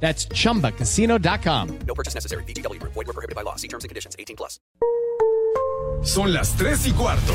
That's chumbacasino.com. No purchase necessary. BGW. Void were prohibited by law. See terms and conditions. 18 plus. Son las 3 y cuarto.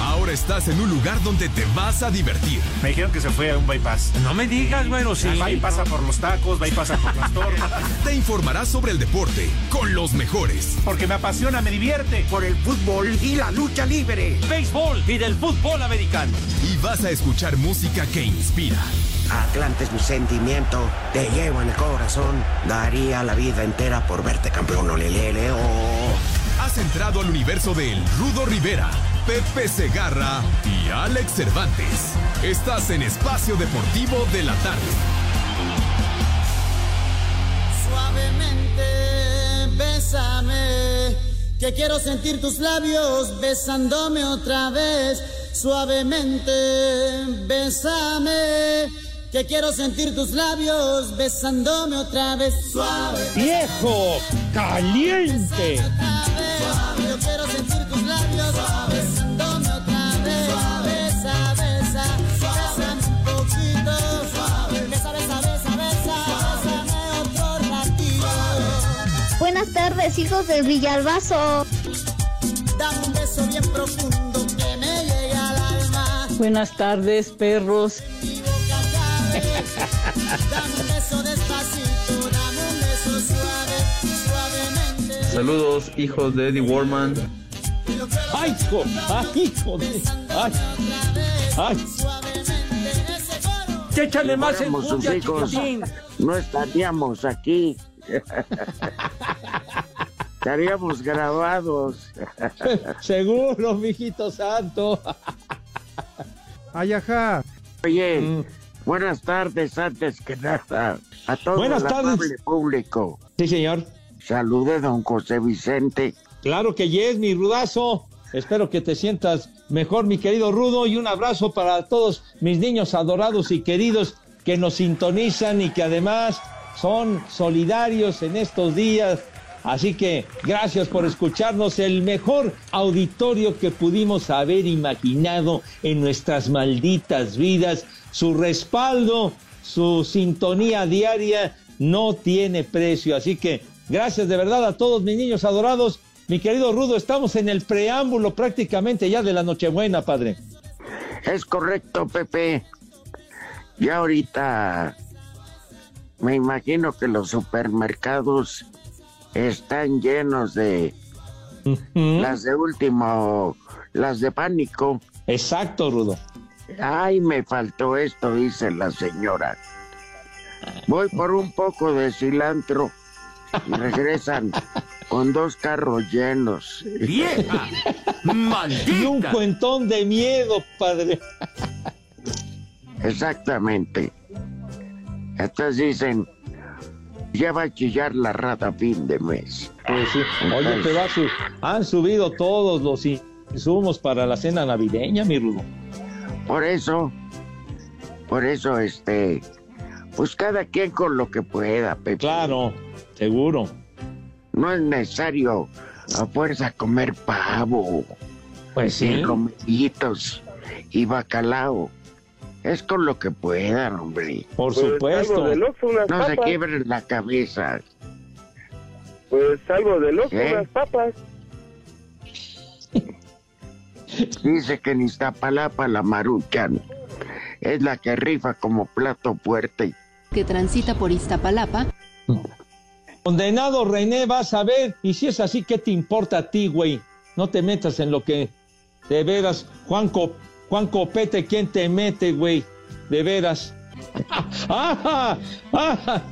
Ahora estás en un lugar donde te vas a divertir. Me dijeron que se fue a un bypass. No me digas, bueno, sí. Va y pasa por los tacos, va y pasa por las torres. Te informarás sobre el deporte con los mejores. Porque me apasiona, me divierte. Por el fútbol y la lucha libre. Béisbol y del fútbol americano. Y vas a escuchar música que inspira. Atlante es mi sentimiento, te llevo en el corazón. Daría la vida entera por verte campeón, olelele, oh. Has entrado al universo de El Rudo Rivera, Pepe Segarra y Alex Cervantes. Estás en Espacio Deportivo de la Tarde. Suavemente, bésame, que quiero sentir tus labios besándome otra vez. Suavemente, bésame, que quiero sentir tus labios besándome otra vez. Suave. ¡Viejo! ¡Caliente! Suave, yo quiero sentir tus labios besándome otra vez. Besa, besa, bésame un poquito. Besa, besa, besa, besa, bésame otro ratito. Buenas tardes, hijos del Villalbazo. Dame un beso bien profundo que me llegue al alma. Buenas tardes, perros. Saludos, hijos de Eddie Warman. ¡Ay, hijo! ¡Ay, hijo! de- ¡Ay! ¡Ay! Échale más en sus hijos, no estaríamos aquí. Estaríamos grabados. Seguro, mijito santo. Ay, ajá. Oye, buenas tardes antes que nada. A todo Buenas el tardes. público. Sí, señor. Salude, don José Vicente. Claro que yes, mi rudazo. Espero que te sientas mejor, mi querido Rudo, y un abrazo para todos mis niños adorados y queridos que nos sintonizan y que además son solidarios en estos días. Así que gracias por escucharnos, el mejor auditorio que pudimos haber imaginado en nuestras malditas vidas. Su respaldo, su sintonía diaria no tiene precio. Así que gracias de verdad a todos mis niños adorados. Mi querido Rudo, estamos en el preámbulo prácticamente ya de la Nochebuena, padre. Es correcto, Pepe. Ya ahorita me imagino que los supermercados están llenos de las de último, las de pánico. Exacto, Rudo. Ay, me faltó esto, dice la señora. Voy por un poco de cilantro regresan con dos carros llenos. ¡Vieja! Y un ¡Maldita! cuentón de miedo, padre. Exactamente. Entonces dicen, ya va a chillar la rata a fin de mes. Pues sí. Oye, pero ha su- han subido todos los insumos para la cena navideña, mi Rudo. Por eso, por eso, este, pues cada quien con lo que pueda, Pepe. Claro, seguro. No es necesario a fuerza comer pavo, Pues y sí. romeritos y bacalao. Es con lo que puedan, hombre. Por supuesto. No se quiebren la cabeza. Pues salgo de loco, ¿Qué? unas papas. Dice que en Iztapalapa la maruchan es la que rifa como plato fuerte. que transita por Iztapalapa, Condenado René, vas a ver. Y si es así, ¿qué te importa a ti, güey? No te metas en lo que de veras, Juan, Co- Juan Copete, ¿quién te mete, güey? De veras. ¡Ah! ¡Ah!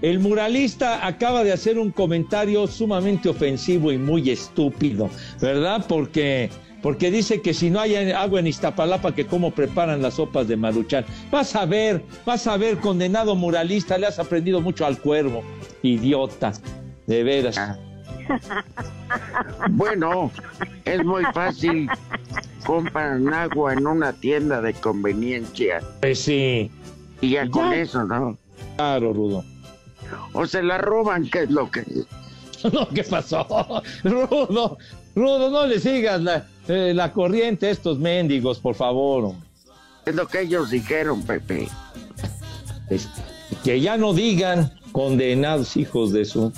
El muralista acaba de hacer un comentario sumamente ofensivo y muy estúpido, ¿verdad? Porque, porque dice que si no hay agua en Iztapalapa, que cómo preparan las sopas de Maruchan. Vas a ver, vas a ver, condenado muralista, le has aprendido mucho al cuervo, idiota, de veras. Bueno, es muy fácil. Compran agua en una tienda de conveniencia. Pues sí. Y ya, Ya. con eso, ¿no? Claro, Rudo. O se la roban, que es lo que... No, ¿qué pasó? Rudo, Rudo, no le sigas la, eh, la corriente a estos mendigos, por favor. Es lo que ellos dijeron, Pepe. Es- que ya no digan condenados hijos de su.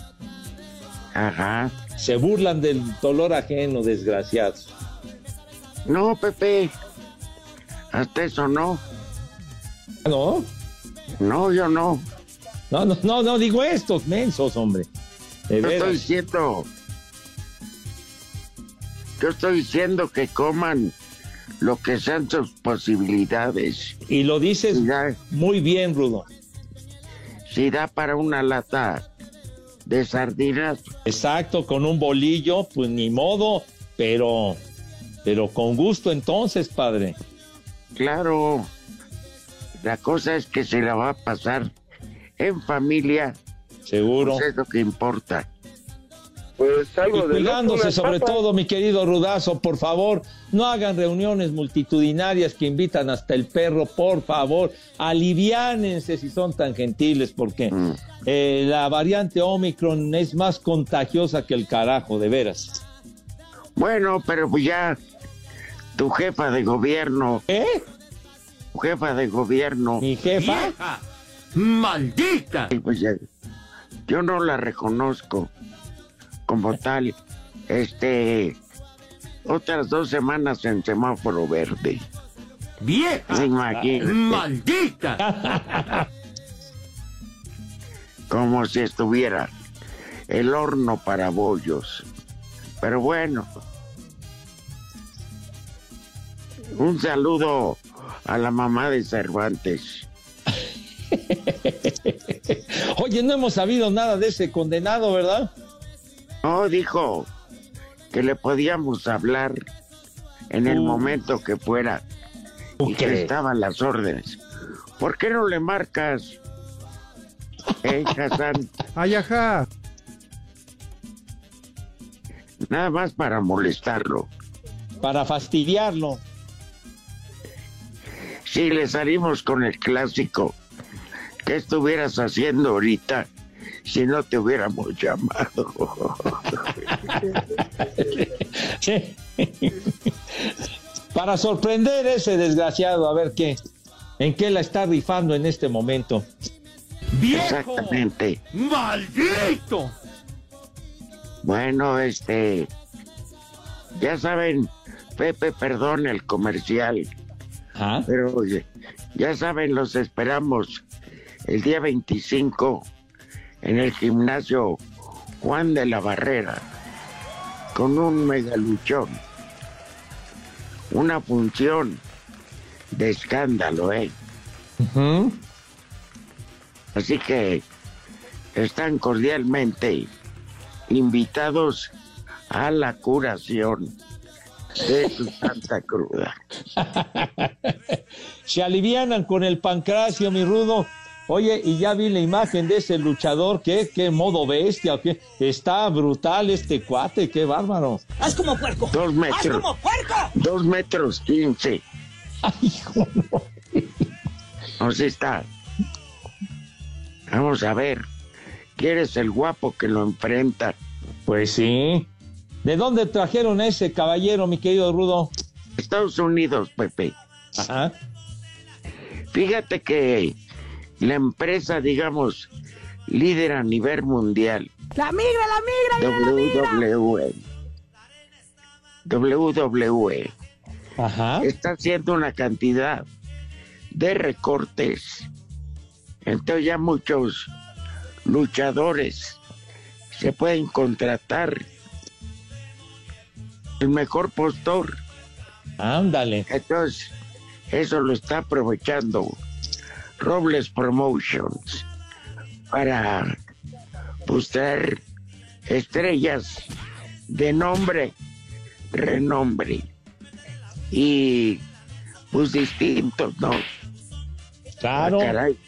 Ajá. Se burlan del dolor ajeno, desgraciados. No, Pepe. Hasta eso no. ¿No? No, yo no. No, no, no, no digo estos mensos, hombre. De Yo estoy diciendo. Yo estoy diciendo que coman lo que sean sus posibilidades. Y lo dices Si da, muy bien, Rudo. si da para una lata de sardinas, Exacto, con un bolillo, pues ni modo, pero, pero con gusto entonces, padre. claro. La cosa es que se la va a pasar en familia. Seguro. Pues es lo que importa. Pues Y algo de cuidándose sobre todo, mi querido Rudazo, por favor, no hagan reuniones multitudinarias que invitan hasta el perro, por favor, aliviánense si son tan gentiles, porque Mm. eh, la variante Omicron es más contagiosa que el carajo, de veras. Bueno, pero pues ya tu jefa de gobierno, ¿Eh? tu jefa de gobierno, Mi jefa, ¡Vieja! ¡Maldita! pues ya- yo no la reconozco como tal. Este, otras dos semanas en semáforo verde. ¡Vieja! Imagínate, ¡Maldita! como si estuviera el horno para bollos. Pero bueno, un saludo a la mamá de Cervantes. oye, no hemos sabido nada de ese condenado, ¿verdad? No, dijo que le podíamos hablar en el Uh. momento que fuera y que estaban las órdenes. ¿Por qué no le marcas? Eh, Hassan, Ay, ajá. nada más para molestarlo. Para fastidiarlo. Si le salimos con el clásico, ¿qué estuvieras haciendo ahorita si no te hubiéramos llamado? Sí. Para sorprender a ese desgraciado, a ver qué, en qué la está rifando en este momento. ¡Viejo! Exactamente. ¡Maldito! Bueno, este, ya saben, Pepe, perdón el comercial, Ajá. pero oye, ya saben, los esperamos el día 25 en el gimnasio Juan de la Barrera con un megaluchón. Una función de escándalo, ¿eh? Así que están cordialmente invitados a la curación de su santa cruda. Se alivianan con el pancracio, mi rudo. Oye, y ya vi la imagen de ese luchador, ¿qué? ¿Qué modo bestia? ¿Qué? Está brutal este cuate, qué bárbaro. ¡Haz como puerco! Dos metros. puerco! Dos metros quince. Ay, hijo, no. No sé está. Vamos a ver. ¿Quieres el guapo que lo enfrenta? Pues sí. ¿De dónde trajeron a ese caballero, mi querido Rudo? Estados Unidos, Pepe. Ajá. Fíjate que la empresa, digamos, líder a nivel mundial, ¡La migra, la migra! WWE, WWE, Ajá. está haciendo una cantidad de recortes. Entonces ya muchos luchadores se pueden contratar el mejor postor. Ándale. Entonces, eso lo está aprovechando Robles Promotions para buscar estrellas de nombre, renombre y pues distintos, ¿no? Claro. Ah, caray.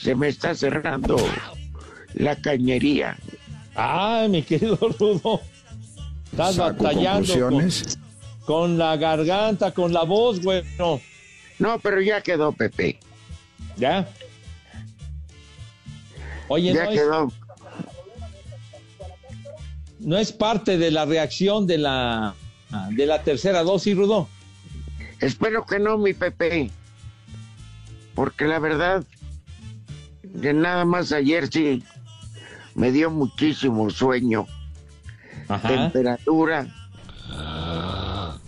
Se me está cerrando la cañería. Ay, mi querido Rudo. Estás Saco batallando con, con la garganta, con la voz, güey. No, No, pero ya quedó, Pepe. ¿Ya? Oye, ya no es, no es parte de la reacción de la, de la tercera dosis, Rudo. Espero que no, mi Pepe. Porque la verdad, que nada más ayer sí me dio muchísimo sueño, Ajá. temperatura,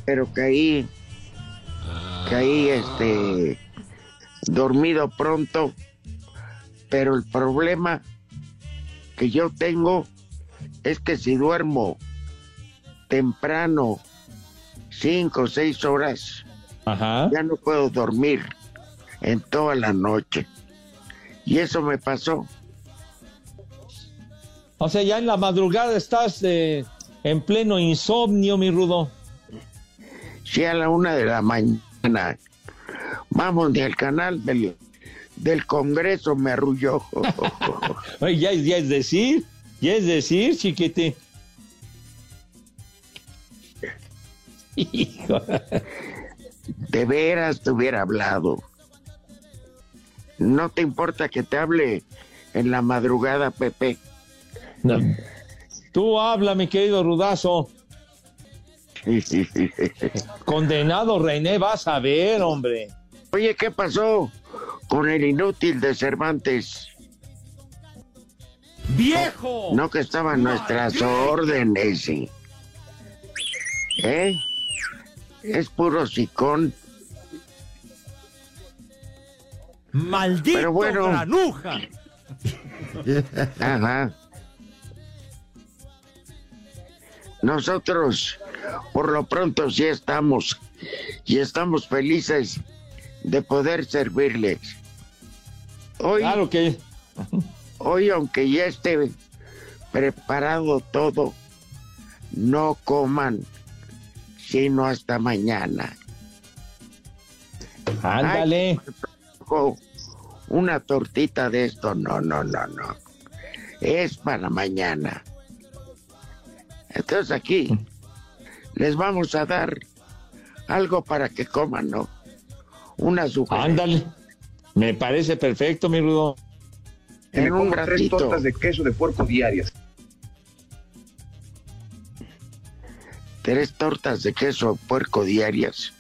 pero caí, caí este, dormido pronto. Pero el problema que yo tengo es que si duermo temprano, cinco o seis horas, Ajá. ya no puedo dormir en toda la noche. Y eso me pasó. O sea, ya en la madrugada estás eh, en pleno insomnio, mi Rudo. Si a la una de la mañana vamos al canal del, del Congreso me arrulló. Oye, ya, es- ya es decir, ya es decir, chiquete. Hijo. De veras te hubiera hablado. No te importa que te hable en la madrugada, Pepe. No. Tú habla, mi querido Rudazo. Condenado René, vas a ver, hombre. Oye, ¿qué pasó con el inútil de Cervantes? ¡Viejo! No que estaban nuestras órdenes. ¿sí? ¿Eh? Es puro sicón. ¡Maldito Pero bueno. granuja! Ajá. Nosotros, por lo pronto, sí estamos y estamos felices de poder servirles. Hoy, Claro que. hoy, aunque ya esté preparado todo, no coman sino hasta mañana. Ándale. Una tortita de esto, no, no, no, no. Es para mañana. Entonces aquí les vamos a dar algo para que coman, ¿no? Una sugerencia. Ándale. Me parece perfecto, mi Rudo. En un tres tortas de queso de puerco diarias. tres tortas de queso puerco diarias.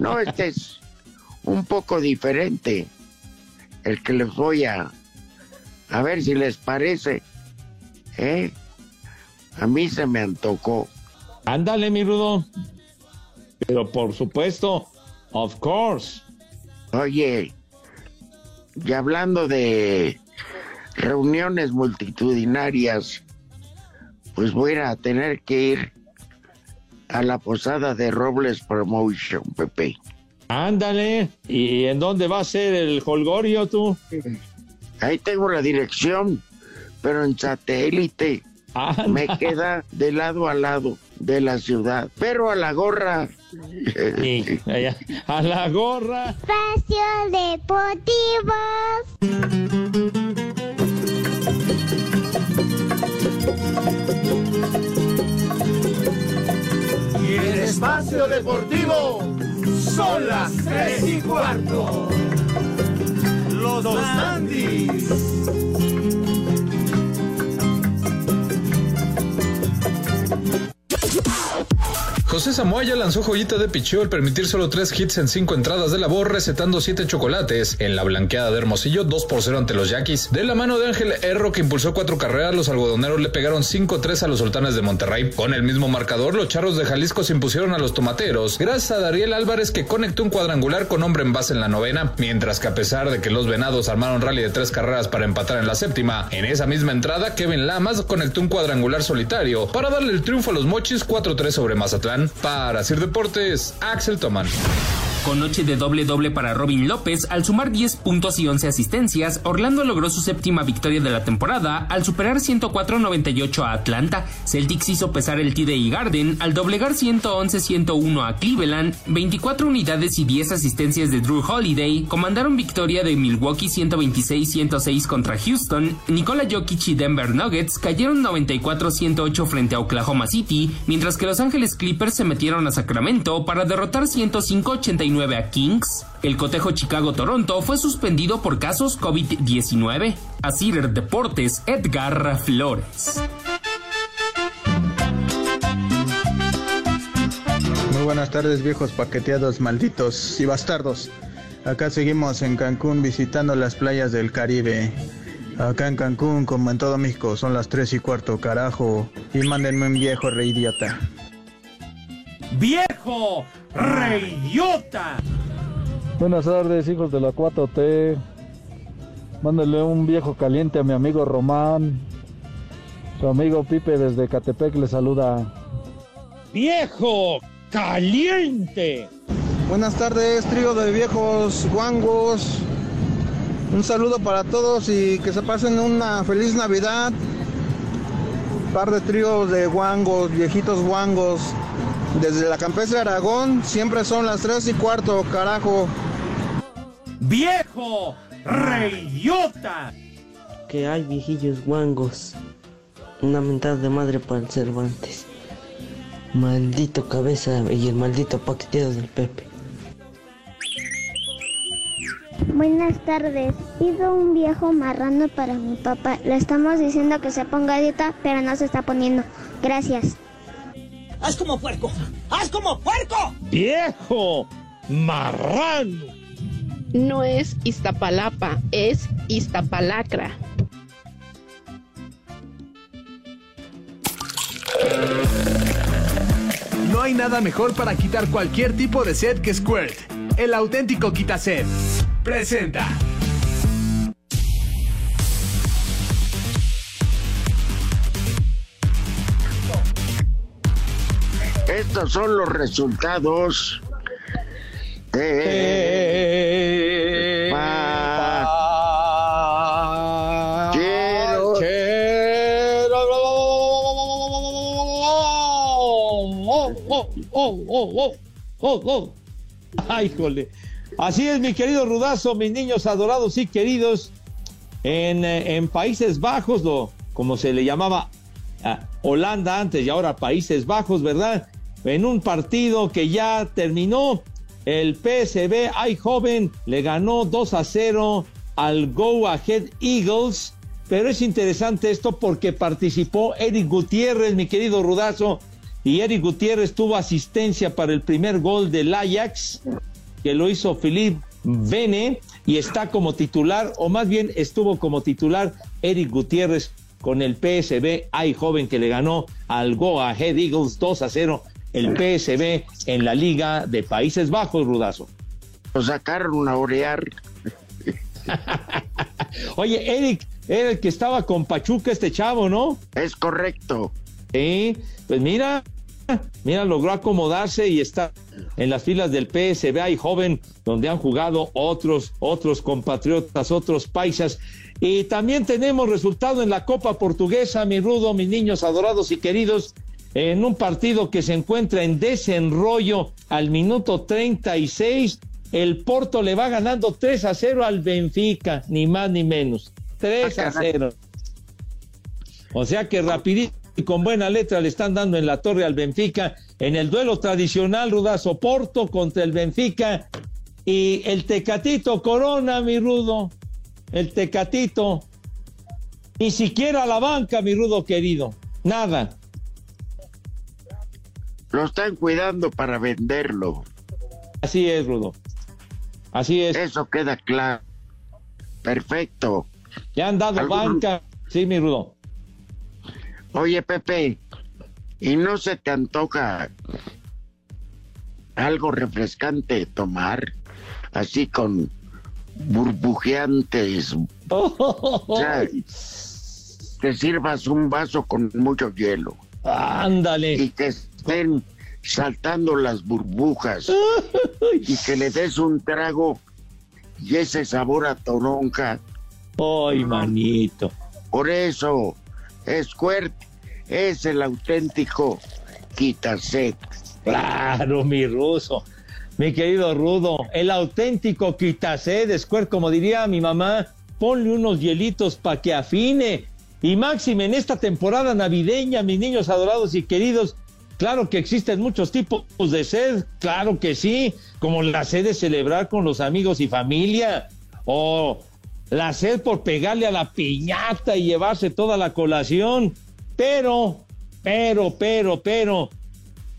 No, este es un poco diferente. El que les voy a a ver si les parece. ¿Eh? A mí se me antojó. Ándale, mi Rudo. Pero por supuesto, of course. Oye, y hablando de reuniones multitudinarias, pues voy a tener que ir a la posada de Robles Promotion, Pepe. Ándale. ¿Y en dónde va a ser el holgorio tú? Ahí tengo la dirección, pero en satélite. Anda. Me queda de lado a lado de la ciudad, pero a la gorra. Y allá, a la gorra. Espacio Deportivo. Y en Espacio Deportivo son las tres y cuarto. Los dos Andis. José Samoya lanzó joyita de picheo al permitir solo tres hits en cinco entradas de labor, recetando siete chocolates. En la blanqueada de Hermosillo, 2 por 0 ante los Yaquis. De la mano de Ángel Erro, que impulsó cuatro carreras, los algodoneros le pegaron 5-3 a los sultanes de Monterrey. Con el mismo marcador, los charros de Jalisco se impusieron a los tomateros, gracias a Dariel Álvarez, que conectó un cuadrangular con hombre en base en la novena. Mientras que a pesar de que los venados armaron rally de tres carreras para empatar en la séptima, en esa misma entrada, Kevin Lamas conectó un cuadrangular solitario para darle el triunfo a los mochis 4-3 sobre Mazatlán. Para Sir Deportes, Axel Toman. Con noche de doble doble para Robin López, al sumar 10 puntos y 11 asistencias, Orlando logró su séptima victoria de la temporada al superar 104-98 a Atlanta. Celtics hizo pesar el TD Garden al doblegar 111-101 a Cleveland, 24 unidades y 10 asistencias de Drew Holiday comandaron victoria de Milwaukee 126-106 contra Houston, Nikola Jokic y Denver Nuggets cayeron 94-108 frente a Oklahoma City, mientras que Los Ángeles Clippers se metieron a Sacramento para derrotar 105-89 a Kings. El cotejo Chicago-Toronto fue suspendido por casos COVID-19. A Cider Deportes, Edgar Flores. Muy buenas tardes viejos paqueteados malditos y bastardos. Acá seguimos en Cancún visitando las playas del Caribe. Acá en Cancún, como en todo México, son las 3 y cuarto, carajo. Y mándenme un viejo reidiota. ¡Viejo reidiota! Buenas tardes, hijos de la 4T. Mándale un viejo caliente a mi amigo Román. Su amigo Pipe desde Catepec le saluda. ¡Viejo caliente! Buenas tardes, trío de viejos guangos. Un saludo para todos y que se pasen una feliz Navidad. Par de tríos de guangos, viejitos guangos. Desde la Campestre Aragón, siempre son las 3 y cuarto, carajo. ¡Viejo reidiota! Que hay viejillos guangos. Una mentada de madre para el Cervantes. Maldito cabeza y el maldito paqueteado del Pepe. Buenas tardes. Pido un viejo marrano para mi papá. Le estamos diciendo que se ponga dieta, pero no se está poniendo. Gracias. ¡Haz como puerco! ¡Haz como puerco! ¡Viejo marrano! No es Iztapalapa, es Iztapalacra. No hay nada mejor para quitar cualquier tipo de sed que Squirt. El auténtico quitased. Presenta. Estos son los resultados de... Pa- Quiero- ¡Ay, jole! Así es, mi querido Rudazo, mis niños adorados y queridos. En, eh, Países Bajos, lo, como se le llamaba Holanda antes y ahora Países Bajos, ¿verdad? En un partido que ya terminó, el PSV Eindhoven le ganó 2 a 0 al Go Ahead Eagles. Pero es interesante esto porque participó Eric Gutiérrez, mi querido Rudazo, y Eric Gutiérrez tuvo asistencia para el primer gol del Ajax, que lo hizo Philippe Bene, y está como titular, o más bien estuvo como titular Eric Gutiérrez con el PSV Eindhoven que le ganó al Go Ahead Eagles 2 a 0 el PSV en la Liga de Países Bajos, Rudazo. Lo sacaron a orear. Oye, Eric, era el que estaba con Pachuca este chavo, ¿no? Es correcto. Sí, pues mira, mira, logró acomodarse y está en las filas del PSV hay joven donde han jugado otros, otros compatriotas, otros paisas. Y también tenemos resultado en la Copa Portuguesa, mi rudo, mis niños adorados y queridos, en un partido que se encuentra en desenrollo al minuto 36. El Porto le va ganando 3 a 0 al Benfica, ni más ni menos. 3 a 0. O sea que rapidito y con buena letra le están dando en la torre al Benfica en el duelo tradicional Rudazo Porto contra el Benfica y el Tecatito Corona, mi rudo. El Tecatito. Ni siquiera la banca, mi rudo querido. Nada. Lo están cuidando para venderlo. Así es, Rudo. Así es. Eso queda claro. Perfecto. Ya han dado ¿Algún- banca. Sí, mi Rudo. Oye, Pepe, ¿y no se te antoja algo refrescante tomar? Así con burbujeantes. O sea, te sirvas un vaso con mucho hielo. Ándale. Y que estén saltando las burbujas y que le des un trago y ese sabor a toronja. Ay, manito. Por eso, Squirt es el auténtico quitaset. Claro, mi ruso. Mi querido Rudo, el auténtico quitased, Squirt, como diría mi mamá, ponle unos hielitos para que afine. Y máxime en esta temporada navideña, mis niños adorados y queridos, claro que existen muchos tipos de sed, claro que sí, como la sed de celebrar con los amigos y familia, o la sed por pegarle a la piñata y llevarse toda la colación. Pero, pero, pero, pero,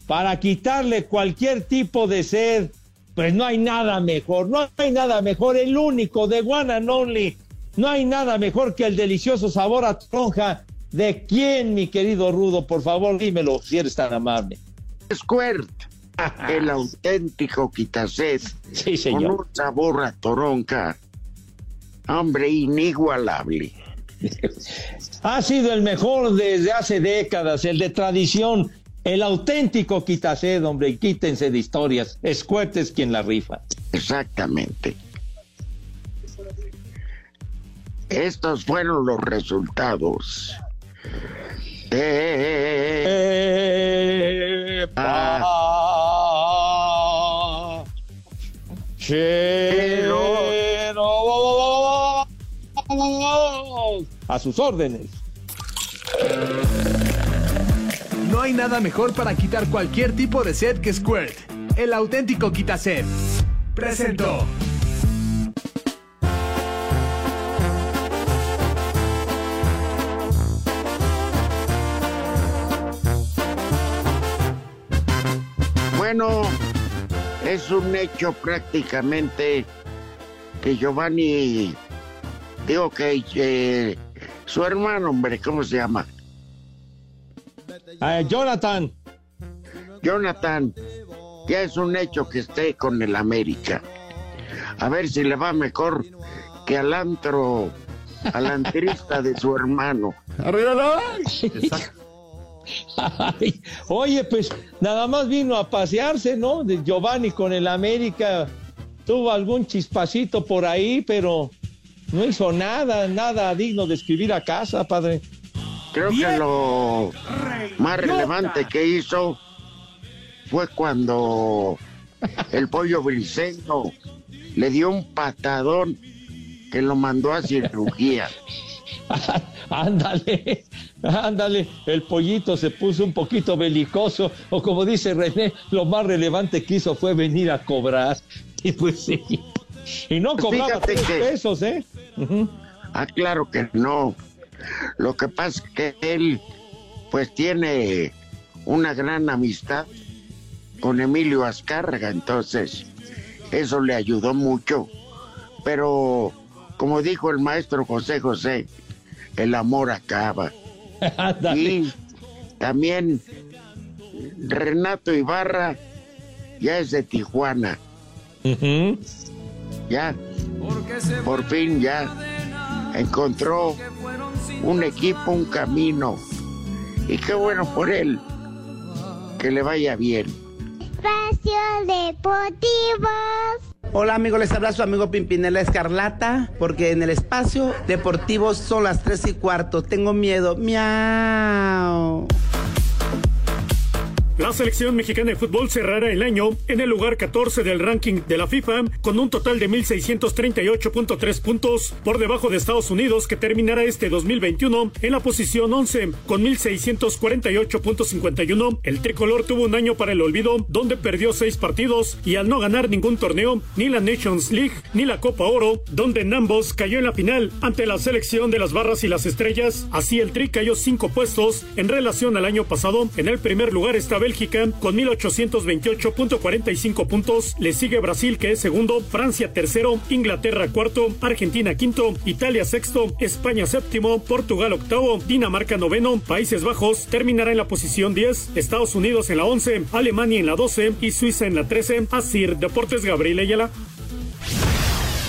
para quitarle cualquier tipo de sed, pues no hay nada mejor, no hay nada mejor, el único de One and Only, no hay nada mejor que el delicioso sabor a tronja. ¿De quién, mi querido Rudo? Por favor, dímelo, si eres tan amable. Squirt, el auténtico quitased, Sí, con señor. un sabor a toronja. Hombre, inigualable. Ha sido el mejor desde hace décadas, el de tradición, el auténtico quitased, hombre, quítense de historias. Squirt es quien la rifa. Exactamente. Estos fueron los resultados. Ah, A sus órdenes. No hay nada mejor para quitar cualquier tipo de sed que Squirt. El auténtico quitaset. Presentó. Bueno, es un hecho prácticamente que Giovanni, digo que eh, su hermano, hombre, ¿cómo se llama? Eh, Jonathan. Jonathan, ya es un hecho que esté con el América. A ver si le va mejor que al antro, al antrista de su hermano. Ay, oye, pues nada más vino a pasearse, ¿no? De Giovanni con el América. Tuvo algún chispacito por ahí, pero no hizo nada, nada digno de escribir a casa, padre. Creo que lo más relevante que hizo fue cuando el pollo briseño le dio un patadón que lo mandó a cirugía. ándale, ándale, el pollito se puso un poquito belicoso, o como dice René, lo más relevante que hizo fue venir a cobrar. Y pues sí. Y no cobraba tres que- pesos, ¿eh? Ah, claro que no. Lo que pasa es que él, pues tiene una gran amistad con Emilio Azcárraga, entonces eso le ayudó mucho. Pero, como dijo el maestro José José, el amor acaba. y también Renato Ibarra ya es de Tijuana. Ya, por fin ya encontró un equipo, un camino. Y qué bueno por él. Que le vaya bien. Espacio Deportivo. Hola amigos, les habla su amigo Pimpinela Escarlata, porque en el espacio deportivo son las 3 y cuarto. Tengo miedo. Miau. La selección mexicana de fútbol cerrará el año en el lugar 14 del ranking de la FIFA con un total de 1.638.3 puntos por debajo de Estados Unidos que terminará este 2021 en la posición 11 con 1.648.51. El tricolor tuvo un año para el olvido donde perdió seis partidos y al no ganar ningún torneo, ni la Nations League ni la Copa Oro, donde en ambos cayó en la final ante la selección de las barras y las estrellas. Así el Tri cayó cinco puestos en relación al año pasado. En el primer lugar está Bélgica con 1828.45 puntos. Le sigue Brasil que es segundo, Francia tercero, Inglaterra cuarto, Argentina quinto, Italia sexto, España séptimo, Portugal octavo, Dinamarca noveno, Países Bajos terminará en la posición 10, Estados Unidos en la 11, Alemania en la 12 y Suiza en la 13. Así Deportes Gabriel Ayala.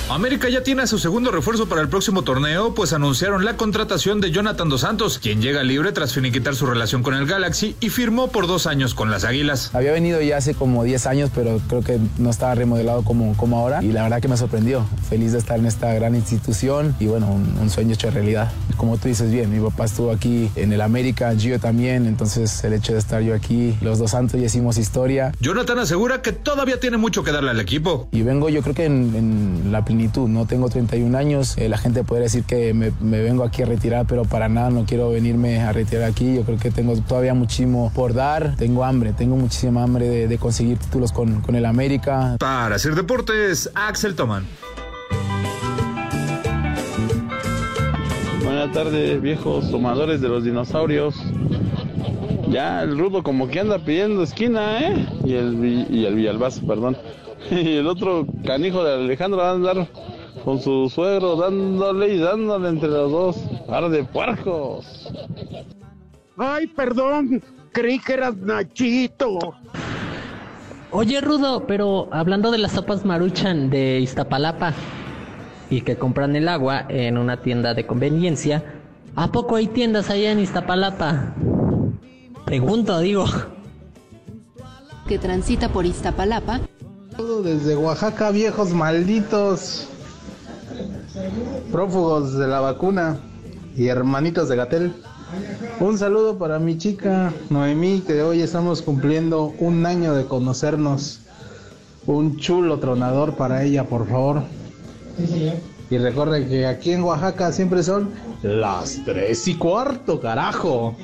América ya tiene a su segundo refuerzo para el próximo torneo, pues anunciaron la contratación de Jonathan Dos Santos, quien llega libre tras finiquitar su relación con el Galaxy y firmó por dos años con las Águilas. Había venido ya hace como 10 años, pero creo que no estaba remodelado como, como ahora y la verdad que me sorprendió. Feliz de estar en esta gran institución y bueno, un, un sueño hecho realidad. Como tú dices bien, mi papá estuvo aquí en el América, Gio también, entonces el hecho de estar yo aquí, los dos Santos ya hicimos historia. Jonathan asegura que todavía tiene mucho que darle al equipo. Y vengo yo creo que en, en la no tengo 31 años, eh, la gente puede decir que me, me, vengo aquí a retirar, pero para nada no quiero venirme a retirar aquí, yo creo que tengo todavía muchísimo por dar, tengo hambre, tengo muchísima hambre de, de conseguir títulos con, con el América. Para hacer deportes, Axel Toman. Buenas tardes, viejos tomadores de los dinosaurios. Ya el rudo como que anda pidiendo esquina, ¿eh? Y el, y el Villalbazo, perdón. Y el otro canijo de Alejandro va a andar con su suegro dándole y dándole entre los dos. Par de puercos. Ay, perdón, creí que eras Nachito. Oye, Rudo, pero hablando de las sopas Maruchan de Iztapalapa y que compran el agua en una tienda de conveniencia, ¿a poco hay tiendas allá en Iztapalapa? Pregunto, digo. Que transita por Iztapalapa. Desde Oaxaca, viejos malditos. Prófugos de la vacuna y hermanitos de Gatel. Un saludo para mi chica Noemí, que hoy estamos cumpliendo un año de conocernos. Un chulo tronador para ella, por favor. Y recuerde que aquí en Oaxaca siempre son las tres y cuarto, carajo.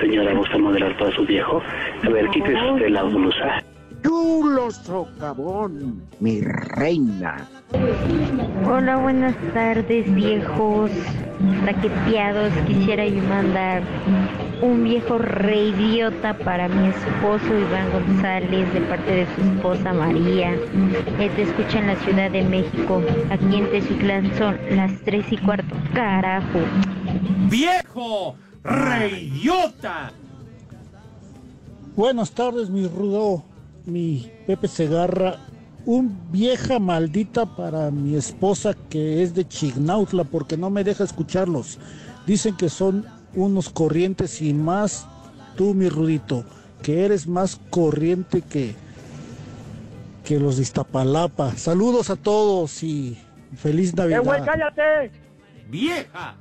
Señora, ¿gusta moderar para su viejo? A ver, quítese usted la blusa. Socavón, mi reina. Hola, buenas tardes, viejos raqueteados. Quisiera yo mandar un viejo reidiota para mi esposo Iván González de parte de su esposa María. Él te escucha en la Ciudad de México. Aquí en Tezuitlán son las tres y cuarto. Carajo. ¡Viejo reidiota! Buenas tardes, mi Rudo, mi Pepe Segarra. Un vieja maldita para mi esposa que es de Chignautla porque no me deja escucharlos. Dicen que son unos corrientes y más tú, mi Rudito, que eres más corriente que, que los de Iztapalapa. Saludos a todos y feliz Navidad. ¡Eh, güey, cállate! ¡Vieja!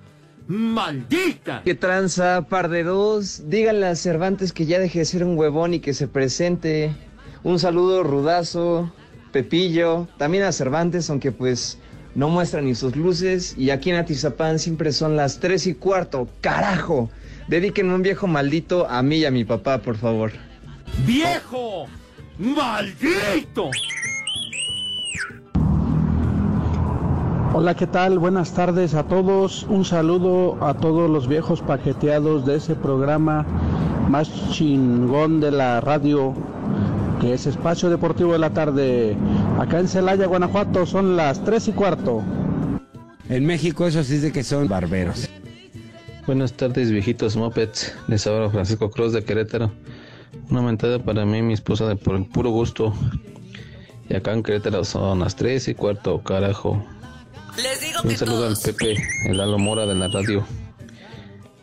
¡Maldita! ¿Qué tranza, par de dos? Díganle a Cervantes que ya deje de ser un huevón y que se presente. Un saludo rudazo, Pepillo, también a Cervantes, aunque pues no muestra ni sus luces. Y aquí en Atizapán siempre son las tres y cuarto. ¡Carajo! Dedíquenme un viejo maldito a mí y a mi papá, por favor. ¡Viejo! ¡Maldito! Hola, ¿qué tal? Buenas tardes a todos. Un saludo a todos los viejos paqueteados de ese programa más chingón de la radio, que es Espacio Deportivo de la Tarde. Acá en Celaya, Guanajuato, son las 3 y cuarto. En México eso sí de que son barberos. Buenas tardes, viejitos mopeds. Les habla Francisco Cruz de Querétaro. Una mentada para mí, mi esposa, de por el puro gusto. Y acá en Querétaro son las 3 y cuarto, carajo. Les digo Un que saludo todos. al Pepe, el Lalo Mora de la radio.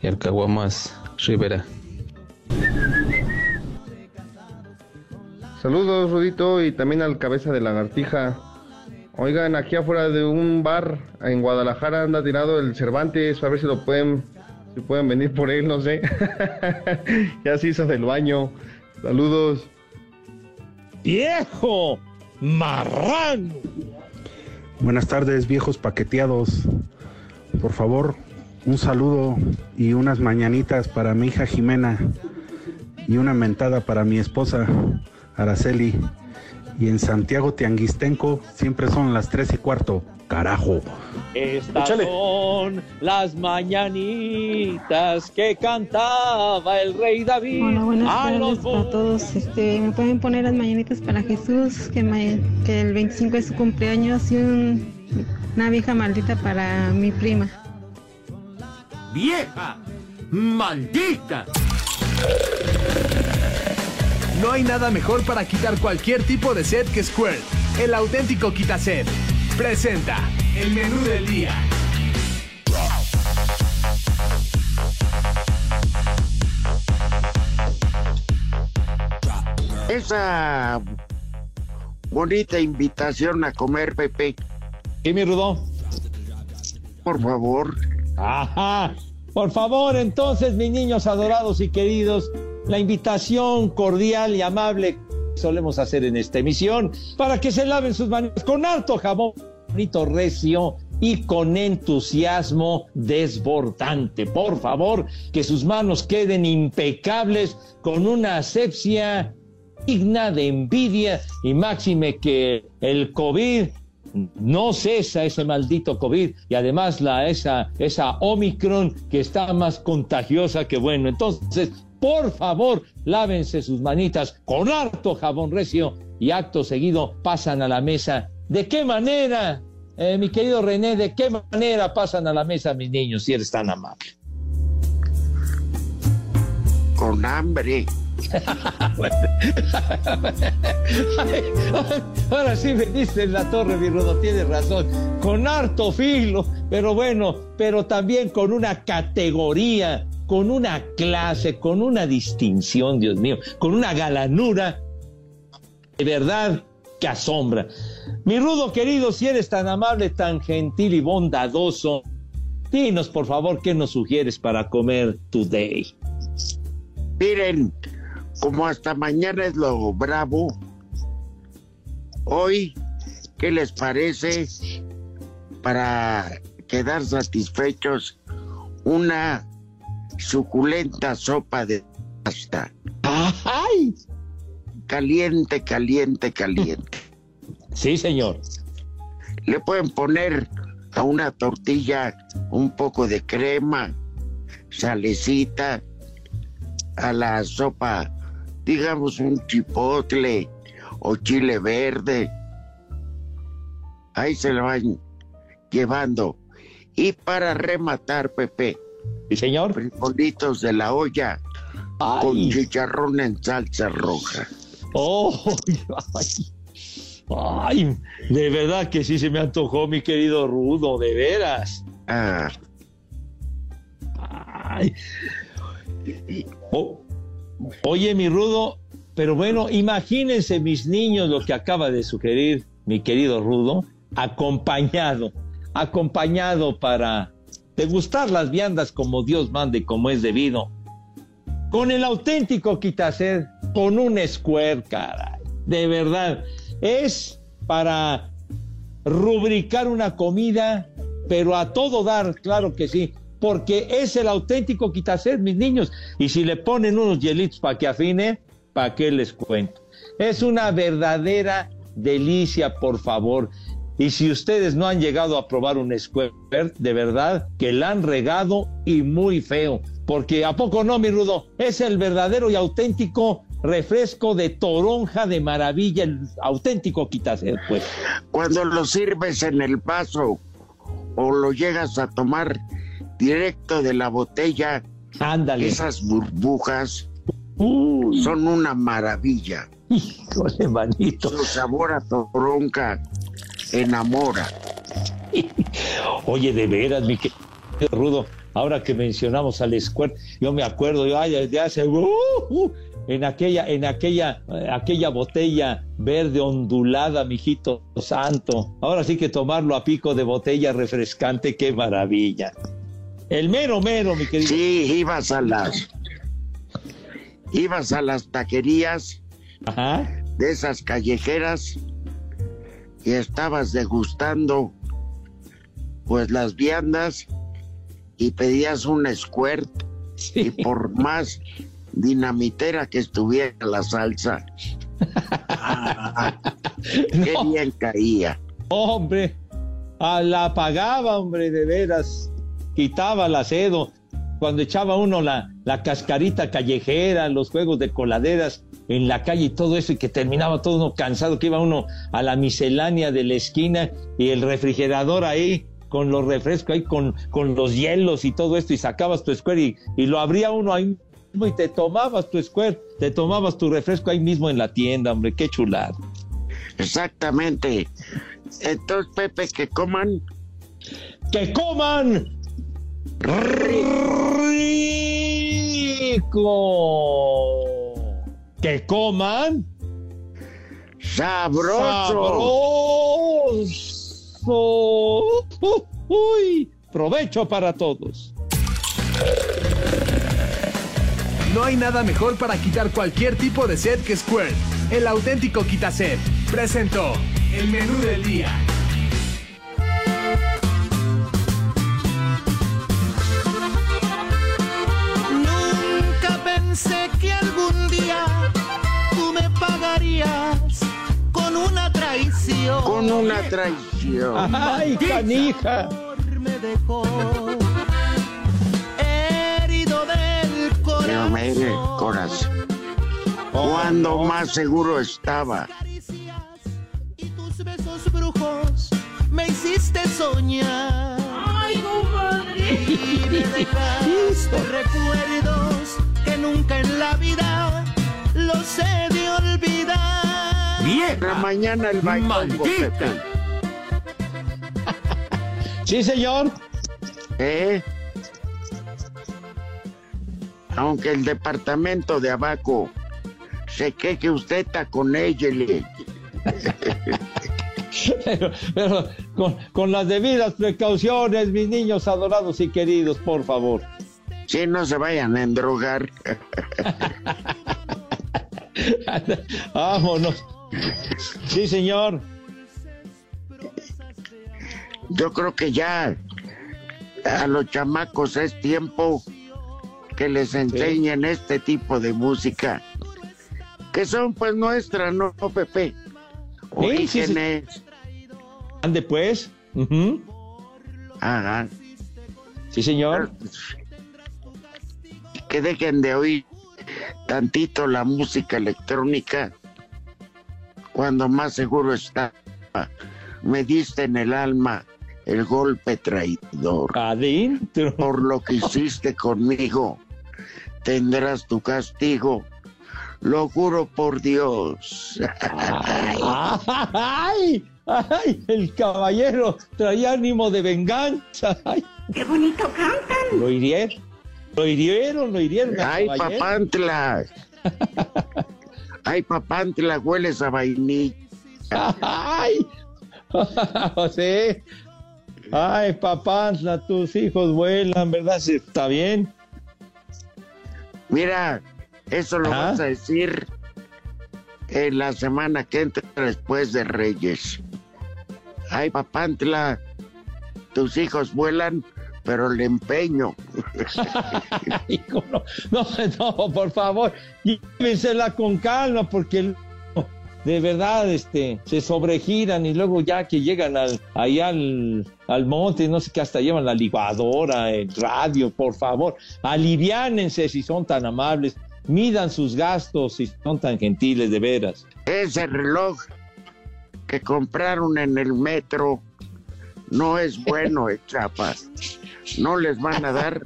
Y al Caguamas Rivera. Saludos, Rudito, y también al cabeza de lagartija. Oigan, aquí afuera de un bar en Guadalajara anda tirado el Cervantes, a ver si lo pueden, si pueden venir por él, no sé. ya se hizo del baño. Saludos. ¡Viejo! ¡Marrano! Buenas tardes, viejos paqueteados. Por favor, un saludo y unas mañanitas para mi hija Jimena y una mentada para mi esposa Araceli. Y en Santiago Tianguistenco siempre son las tres y cuarto. Carajo. Estas son las mañanitas que cantaba el rey David. Hola, buenas a tardes los para todos. Este, me pueden poner las mañanitas para Jesús, que, que el 25 es su cumpleaños y un- una vieja maldita para mi prima. ¡Vieja! ¡Maldita! No hay nada mejor para quitar cualquier tipo de sed que Squirt, el auténtico quitaset. presenta el menú del día. Esa bonita invitación a comer, Pepe. ¿Qué, mi Rudo? Por favor. Ajá. Por favor, entonces, mis niños adorados y queridos, la invitación cordial y amable que solemos hacer en esta emisión para que se laven sus manos con harto jabón bonito recio y con entusiasmo desbordante. Por favor, que sus manos queden impecables con una asepsia digna de envidia y máxime que el COVID no cesa ese maldito COVID y además la, esa, esa Omicron que está más contagiosa que bueno. Entonces, por favor, lávense sus manitas con harto jabón recio y acto seguido pasan a la mesa. ¿De qué manera, eh, mi querido René, de qué manera pasan a la mesa mis niños si eres tan amable? Con hambre. Ahora sí me diste en la torre, mi Rudo, tienes razón. Con harto filo, pero bueno, pero también con una categoría, con una clase, con una distinción, Dios mío, con una galanura de verdad que asombra. Mi Rudo querido, si eres tan amable, tan gentil y bondadoso, dinos por favor qué nos sugieres para comer today. Miren, como hasta mañana es lo bravo, hoy, ¿qué les parece para quedar satisfechos una suculenta sopa de pasta? ¡Ay! Caliente, caliente, caliente. Sí, señor. Le pueden poner a una tortilla un poco de crema, salecita, a la sopa digamos un chipotle o chile verde. Ahí se lo van llevando. Y para rematar, Pepe. Sí, señor. Frijolitos de la olla con chicharrón en salsa roja. Oh, ay, ay, de verdad que sí se me antojó, mi querido Rudo, de veras. Ah. Ay. Oh, Oye, mi Rudo, pero bueno, imagínense mis niños lo que acaba de sugerir mi querido Rudo, acompañado, acompañado para degustar las viandas como Dios mande, como es debido, con el auténtico quitased, con un square, caray, de verdad, es para rubricar una comida, pero a todo dar, claro que sí, porque es el auténtico quitased, mis niños. Y si le ponen unos hielitos para que afine, ¿para qué les cuento? Es una verdadera delicia, por favor. Y si ustedes no han llegado a probar un squirt, de verdad que la han regado y muy feo. Porque a poco no, mi rudo, es el verdadero y auténtico refresco de toronja de maravilla, el auténtico quitased, pues. Cuando lo sirves en el vaso o lo llegas a tomar directo de la botella. Ándale. Esas burbujas son una maravilla. Híjole, manito. Su sabor a toronca enamora. Oye, de veras, mi querido Rudo, ahora que mencionamos al Squirt, yo me acuerdo, yo, ay, de hace, uh, uh, en aquella, en aquella, eh, aquella botella verde ondulada, mijito santo. Ahora sí que tomarlo a pico de botella refrescante, qué maravilla. El mero mero, mi querido. Sí, ibas a las. Ibas a las taquerías de esas callejeras y estabas degustando pues las viandas y pedías un squirt y por más dinamitera que estuviera la salsa, qué bien caía. Hombre, a la pagaba, hombre, de veras quitaba la cedo, cuando echaba uno la, la cascarita callejera, los juegos de coladeras en la calle y todo eso, y que terminaba todo uno cansado, que iba uno a la miscelánea de la esquina y el refrigerador ahí con los refrescos ahí, con, con los hielos y todo esto, y sacabas tu square y, y lo abría uno ahí mismo y te tomabas tu square, te tomabas tu refresco ahí mismo en la tienda, hombre, qué chulada. Exactamente. Entonces, Pepe, que coman. ¡Que coman! ¡Rico! ¡Que coman! ¡Sabroso! ¡Sabroso! ¡Uy! Provecho para todos. No hay nada mejor para quitar cualquier tipo de sed que Squirt. El auténtico quitaset. Presentó el menú del día. Pensé que algún día tú me pagarías con una traición. Con una traición. ¡Ay, canija! Me dejó herido del Pero mire, corazón. Cuando más seguro estaba. tus besos brujos me hiciste soñar. Ay, compadre. Y me dejaste recuerdos nunca en la vida los he de olvidar. Vieja. mañana el Pepe. Sí, señor. ¿Eh? Aunque el departamento de Abaco se queje usted está con ella. pero con, con las debidas precauciones, mis niños adorados y queridos, por favor. Sí, no se vayan a endrogar. Vámonos. Sí, señor. Yo creo que ya a los chamacos es tiempo que les enseñen este tipo de música. Que son pues nuestras, ¿no, Pepe? Sí, sí, sí. Orígenes. Ande pues. Ajá. Sí, señor. Que dejen de oír tantito la música electrónica cuando más seguro está. Me diste en el alma el golpe traidor. Adentro. Por lo que hiciste conmigo, tendrás tu castigo. Lo juro por Dios. ¡Ay! ¡Ay! El caballero traía ánimo de venganza. ¡Ay! ¡Qué bonito cantan! Lo hirieron. Lo hirieron, lo hirieron. ¡Ay, papantla! ¡Ay, papantla! Hueles a vainilla. ¡Ay! José. Ay, papá, tus hijos vuelan, ¿verdad? Sí, Está bien. Mira, eso lo vas a decir en la semana que entra después de Reyes. Ay, papantla, tus hijos vuelan, pero el empeño. No, no, por favor, llévensela con calma, porque de verdad este, se sobregiran y luego ya que llegan al, ahí al, al monte, no sé qué, hasta llevan la licuadora, el radio, por favor, aliviánense si son tan amables, midan sus gastos si son tan gentiles de veras. Ese reloj que compraron en el metro no es bueno, eh, chapas. No les van a dar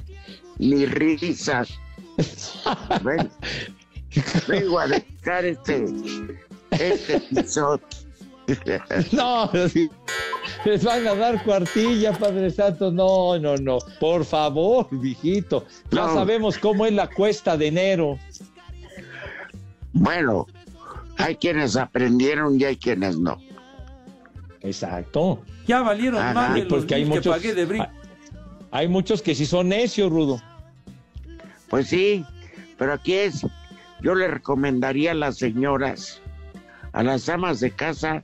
ni risas. Ven, vengo a dejar este, este episodio. No, sí, les van a dar cuartilla, Padre Santo. No, no, no. Por favor, viejito. Ya No. sabemos cómo es la cuesta de enero. Bueno, hay quienes aprendieron y hay quienes no. Exacto. Ya valieron más de Y los pues que hay mil que muchos, pagué de brinco. Hay muchos que sí son necios, Rudo. Pues sí, pero aquí es, yo le recomendaría a las señoras, a las amas de casa,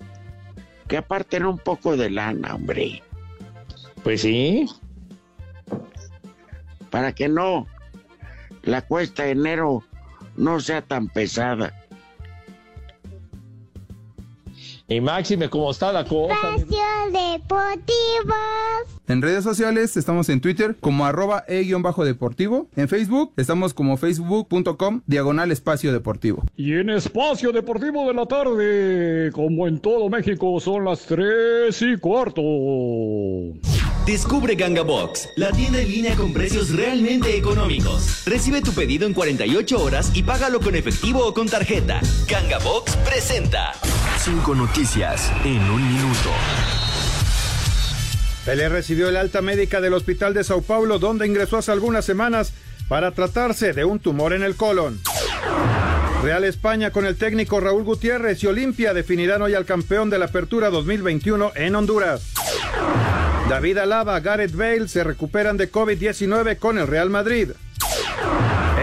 que aparten un poco de lana, hombre, Pues sí. para que no, la cuesta de enero no sea tan pesada. Y Máxime, ¿cómo está la cosa? Deportivo. En redes sociales estamos en Twitter como arroba e-deportivo. En Facebook estamos como facebook.com diagonal espacio deportivo. Y en Espacio Deportivo de la Tarde, como en todo México, son las 3 y cuarto. Descubre Ganga Box, la tienda en línea con precios realmente económicos. Recibe tu pedido en 48 horas y págalo con efectivo o con tarjeta. Ganga Box presenta. Cinco noticias en un minuto. Pelé recibió el alta médica del Hospital de Sao Paulo, donde ingresó hace algunas semanas para tratarse de un tumor en el colon. Real España con el técnico Raúl Gutiérrez y Olimpia definirán hoy al campeón de la Apertura 2021 en Honduras. David Alaba, Gareth Bale se recuperan de COVID-19 con el Real Madrid.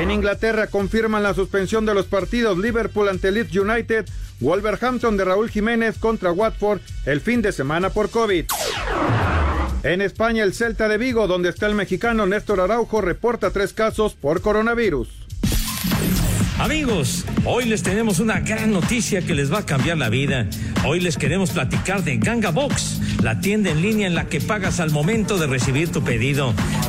En Inglaterra confirman la suspensión de los partidos Liverpool ante Leeds United, Wolverhampton de Raúl Jiménez contra Watford el fin de semana por COVID. En España, el Celta de Vigo, donde está el mexicano Néstor Araujo, reporta tres casos por coronavirus. Amigos, hoy les tenemos una gran noticia que les va a cambiar la vida. Hoy les queremos platicar de Ganga Box, la tienda en línea en la que pagas al momento de recibir tu pedido.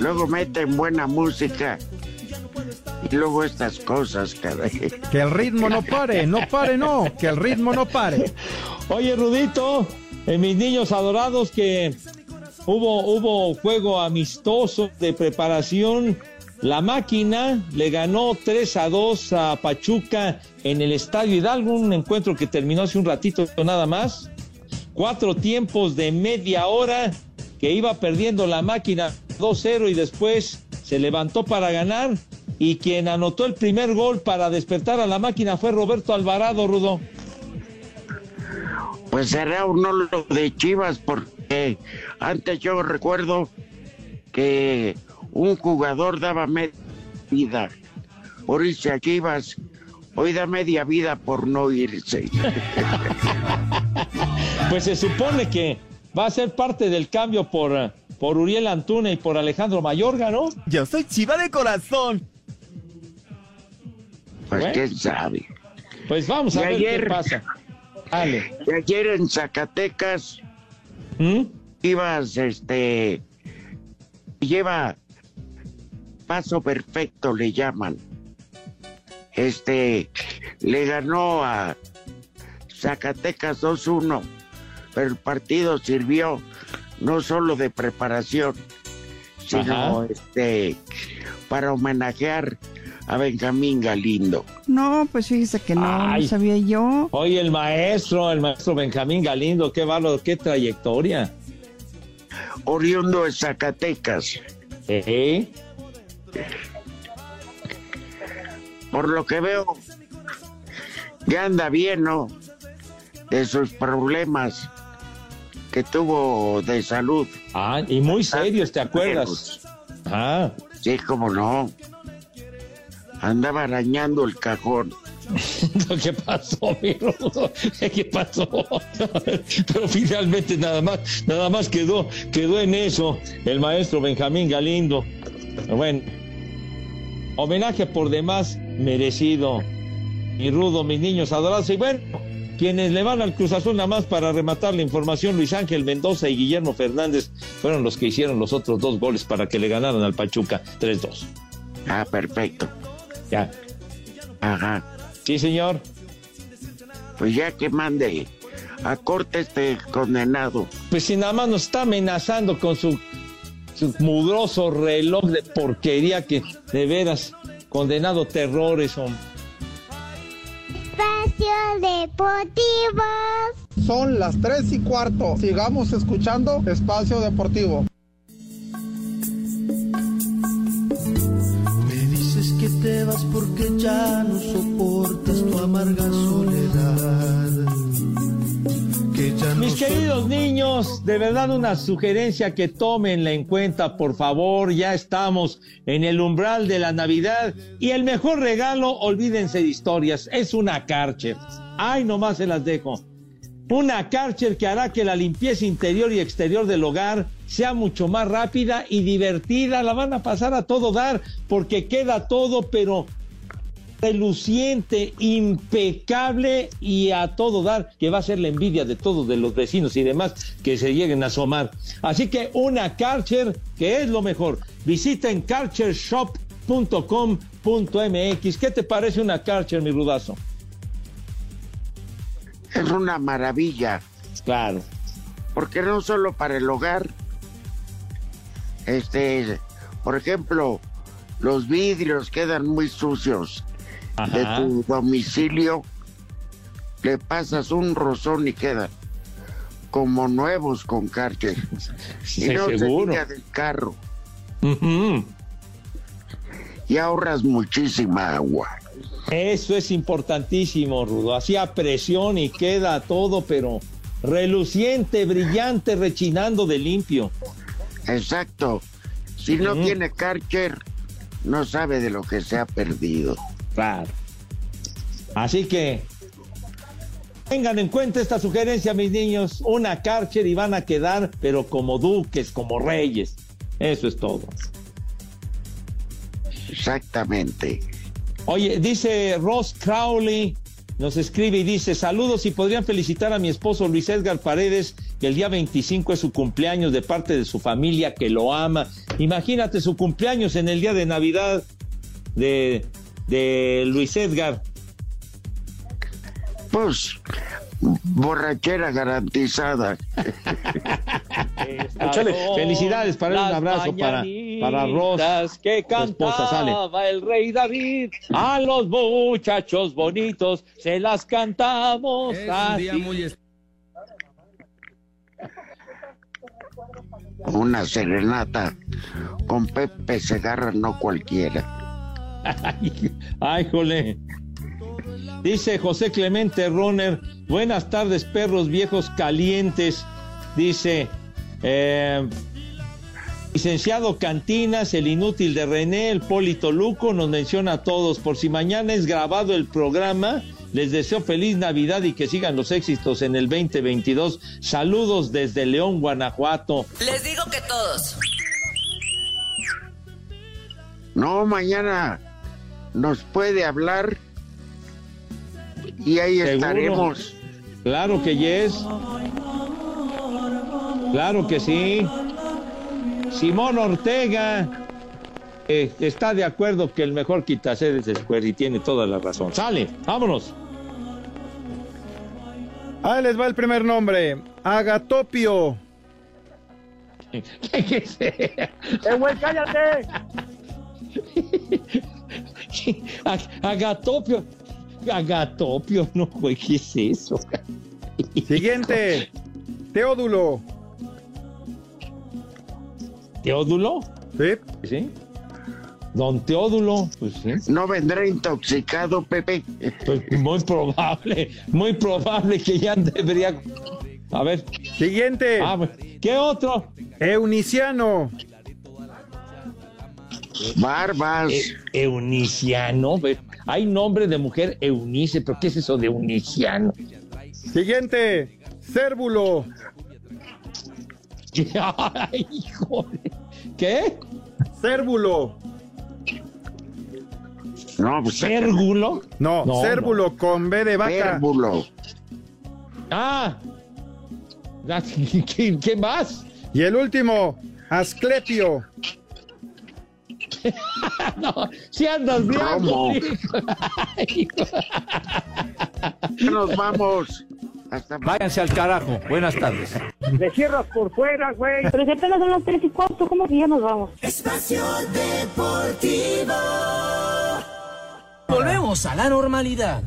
Luego meten buena música. Y luego estas cosas, caray. Que el ritmo no pare, no pare, no, que el ritmo no pare. Oye, Rudito, eh, mis niños adorados, que hubo, hubo juego amistoso de preparación. La máquina le ganó 3 a 2 a Pachuca en el Estadio Hidalgo, un encuentro que terminó hace un ratito nada más. Cuatro tiempos de media hora que iba perdiendo la máquina 2-0 y después se levantó para ganar. Y quien anotó el primer gol para despertar a la máquina fue Roberto Alvarado, Rudo. Pues será uno lo de Chivas, porque antes yo recuerdo que un jugador daba media vida por irse a Chivas, hoy da media vida por no irse. Pues se supone que va a ser parte del cambio por, eh, por Uriel Antuna y por Alejandro Mayorga, ¿no? Yo soy chiva de corazón. Pues Bueno. quién sabe. Pues vamos a Y ver ayer- qué pasa. Dale. Y ayer en Zacatecas ¿Mm? ibas, este, lleva paso perfecto, le llaman. Este, le ganó a Zacatecas 2-1, pero el partido sirvió no solo de preparación, sino Ajá. este, para homenajear a Benjamín Galindo. No, pues fíjese que no, Ay. no sabía yo. Oye, el maestro, el maestro Benjamín Galindo, qué bárbaro, qué trayectoria. Oriundo de Zacatecas. ¿Eh? Por lo que veo, ya anda bien, ¿no? De sus problemas que tuvo de salud. Ah, y muy serios, ¿te acuerdas? Ah. Sí, cómo no. Andaba arañando el cajón. ¿Qué pasó, mi Rudo? ¿Qué pasó? Pero finalmente nada más, nada más quedó, quedó en eso el maestro Benjamín Galindo. Bueno, homenaje por demás merecido. Mi Rudo, mis niños adorados. Y bueno, quienes le van al Cruz Azul nada más para rematar la información, Luis Ángel Mendoza y Guillermo Fernández fueron los que hicieron los otros dos goles para que le ganaran al Pachuca 3-2. Ah, perfecto. Ya. Ajá. Sí, señor. Pues ya que mande a corte este condenado. Pues si nada más nos está amenazando con su, su mugroso reloj de porquería que de veras condenado terrores, hombre espacios deportivos. Son las 3 y cuarto. Sigamos escuchando Espacio Deportivo. Me dices que te vas porque ya no soportas tu amarga soledad. Que ya no Mis queridos niños, de verdad una sugerencia que tómenla en cuenta, por favor. Ya estamos en el umbral de la Navidad y el mejor regalo, olvídense de historias, es una Karcher. Ay, nomás se las dejo. Una Karcher que hará que la limpieza interior y exterior del hogar sea mucho más rápida y divertida. La van a pasar a todo dar porque queda todo, pero reluciente, impecable y a todo dar, que va a ser la envidia de todos, de los vecinos y demás que se lleguen a asomar. Así que una Karcher, que es lo mejor. Visita en karchershop.com.mx. ¿Qué te parece una Karcher, mi rudazo? Es una maravilla. Claro. Porque no solo para el hogar, este, por ejemplo, los vidrios quedan muy sucios de tu domicilio, le pasas un rozón y quedan como nuevos con Karcher. Sí, y no se seguro. del carro. Y ahorras muchísima agua. Eso es importantísimo, Rudo. Así a presión y queda todo, pero reluciente, brillante, rechinando de limpio. Exacto. Si no tiene Karcher, no sabe de lo que se ha perdido. Así que tengan en cuenta esta sugerencia, mis niños. Una Karcher y van a quedar, pero como duques, como reyes. Eso es todo. Exactamente. Oye, dice Ross Crowley, nos escribe y dice, saludos y podrían felicitar a mi esposo Luis Edgar Paredes, que el día 25 es su cumpleaños de parte de su familia que lo ama. Imagínate su cumpleaños en el día de Navidad de, de Luis Edgar. Pues, borrachera garantizada. Échale. Felicidades para él, un abrazo para, para Ross. mañanitas que esposa, cantaba el rey David. A los muchachos bonitos se las cantamos. así. Una serenata con Pepe Segarra, no cualquiera. Ay, jole. Dice José Clemente Roner, buenas tardes, perros viejos calientes. Dice, eh, licenciado Cantinas, el inútil de René, el Polito Luco, nos menciona a todos. Por si mañana es grabado el programa, les deseo feliz Navidad y que sigan los éxitos en el 2022. Saludos desde León, Guanajuato. Les digo que todos. No, mañana nos puede hablar y ahí Seguro. estaremos. Claro que yes. Claro que sí. Simón Ortega eh, está de acuerdo que el mejor quitacer es Square y tiene toda la razón. Sale, vámonos. Ahí les va el primer nombre. Agatopio. ¿Qué es ¡Eh, güey, cállate! Ag- Agatopio. Agatopio, no, güey, ¿qué es eso? Siguiente. Teodulo. ¿Teodulo? Sí. Sí. Don Teodulo, pues sí. ¿No vendrá intoxicado, Pepe? Pues muy probable, muy probable que ya debería. A ver. Siguiente. Ah, ¿Qué otro? Euniciano. Barbas. E- Euniciano. Hay nombre de mujer Eunice, pero ¿qué es eso de Euniciano? Siguiente. Cérvulo. Ay. ¿Qué? Cérvulo. No, pues, ¿Cérvulo? No, No, cérvulo con B de vaca. Cérvulo. Ah. Ah, ¿Qué, qué más? Y el último, Asclepio. no, si andas bien. ¿Cómo? hijo. Ya Nos vamos. Hasta Váyanse al carajo. Buenas tardes. ¡Le cierras por fuera, güey! Pero si apenas son las 3 y cuarto, ¿cómo que ya nos vamos? Espacio Deportivo. Volvemos a la normalidad.